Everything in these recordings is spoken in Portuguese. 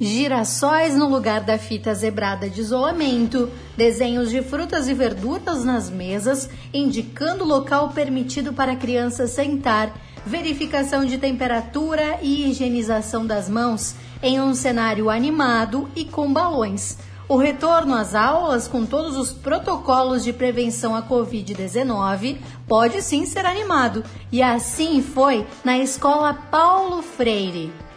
Girassóis no lugar da fita zebrada de isolamento, desenhos de frutas e verduras nas mesas, indicando o local permitido para a criança sentar, verificação de temperatura e higienização das mãos em um cenário animado e com balões. O retorno às aulas com todos os protocolos de prevenção à Covid-19 pode sim ser animado, e assim foi na escola Paulo Freire.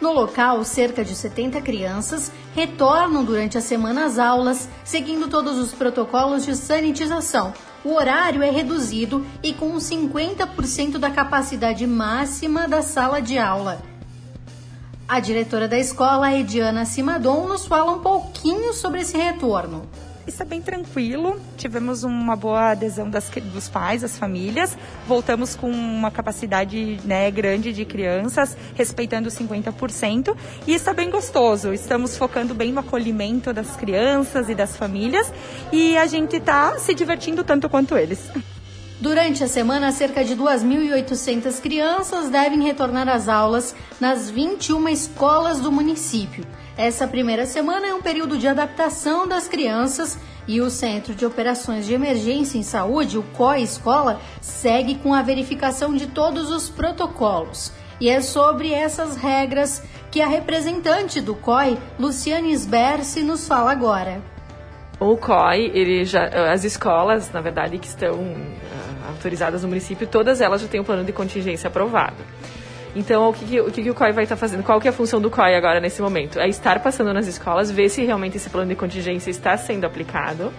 No local, cerca de 70 crianças retornam durante a semana às aulas, seguindo todos os protocolos de sanitização. O horário é reduzido e com 50% da capacidade máxima da sala de aula. A diretora da escola, Ediana Simadon, nos fala um pouquinho sobre esse retorno está bem tranquilo. Tivemos uma boa adesão das, dos pais, das famílias. Voltamos com uma capacidade né, grande de crianças, respeitando 50%. E está bem gostoso. Estamos focando bem no acolhimento das crianças e das famílias. E a gente está se divertindo tanto quanto eles. Durante a semana, cerca de 2.800 crianças devem retornar às aulas nas 21 escolas do município. Essa primeira semana é um período de adaptação das crianças e o Centro de Operações de Emergência em Saúde, o COI Escola, segue com a verificação de todos os protocolos. E é sobre essas regras que a representante do COI, Luciane Sbersi, nos fala agora. O COI, ele já, as escolas, na verdade, que estão uh, autorizadas no município, todas elas já têm um plano de contingência aprovado. Então, o que, que o, que, que o COI vai estar tá fazendo? Qual que é a função do COI agora nesse momento? É estar passando nas escolas, ver se realmente esse plano de contingência está sendo aplicado,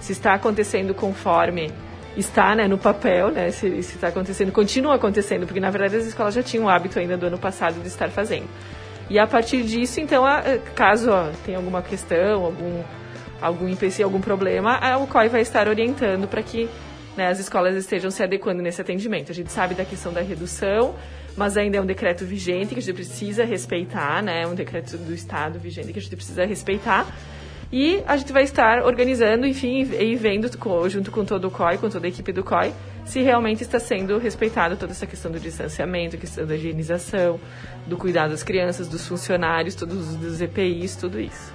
se está acontecendo conforme está né, no papel, né, se, está acontecendo, continua acontecendo, porque na verdade as escolas já tinham o hábito ainda do ano passado de estar fazendo. E a partir disso, então, caso tenha alguma questão, algum, algum empecilho, algum problema, o COI vai estar orientando para que né, as escolas estejam se adequando nesse atendimento. A gente sabe da questão da redução, mas ainda é um decreto vigente que a gente precisa respeitar, né? Um decreto do Estado vigente que a gente precisa respeitar. E a gente vai estar organizando, enfim, e vendo junto com todo o COI, com toda a equipe do COI, se realmente está sendo respeitado toda essa questão do distanciamento, questão da higienização, do cuidado das crianças, dos funcionários, todos os EPIs, tudo isso.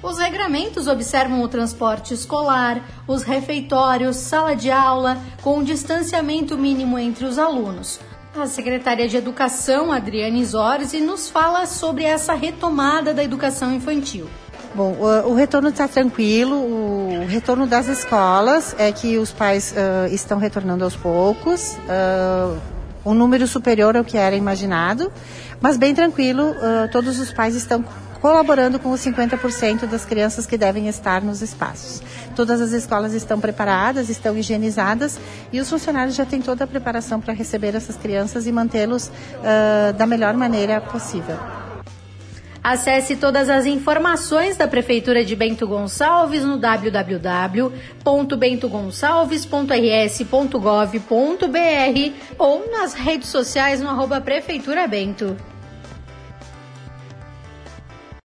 Os regramentos observam o transporte escolar, os refeitórios, sala de aula, com distanciamento mínimo entre os alunos. A secretária de Educação, Adriane Zorzi, nos fala sobre essa retomada da educação infantil. Bom, o, o retorno está tranquilo, o retorno das escolas é que os pais uh, estão retornando aos poucos, uh, um número superior ao que era imaginado, mas bem tranquilo, uh, todos os pais estão colaborando com os 50% das crianças que devem estar nos espaços. Todas as escolas estão preparadas, estão higienizadas e os funcionários já têm toda a preparação para receber essas crianças e mantê-los uh, da melhor maneira possível. Acesse todas as informações da Prefeitura de Bento Gonçalves no www.bentogonçalves.rs.gov.br ou nas redes sociais no arroba Prefeitura Bento.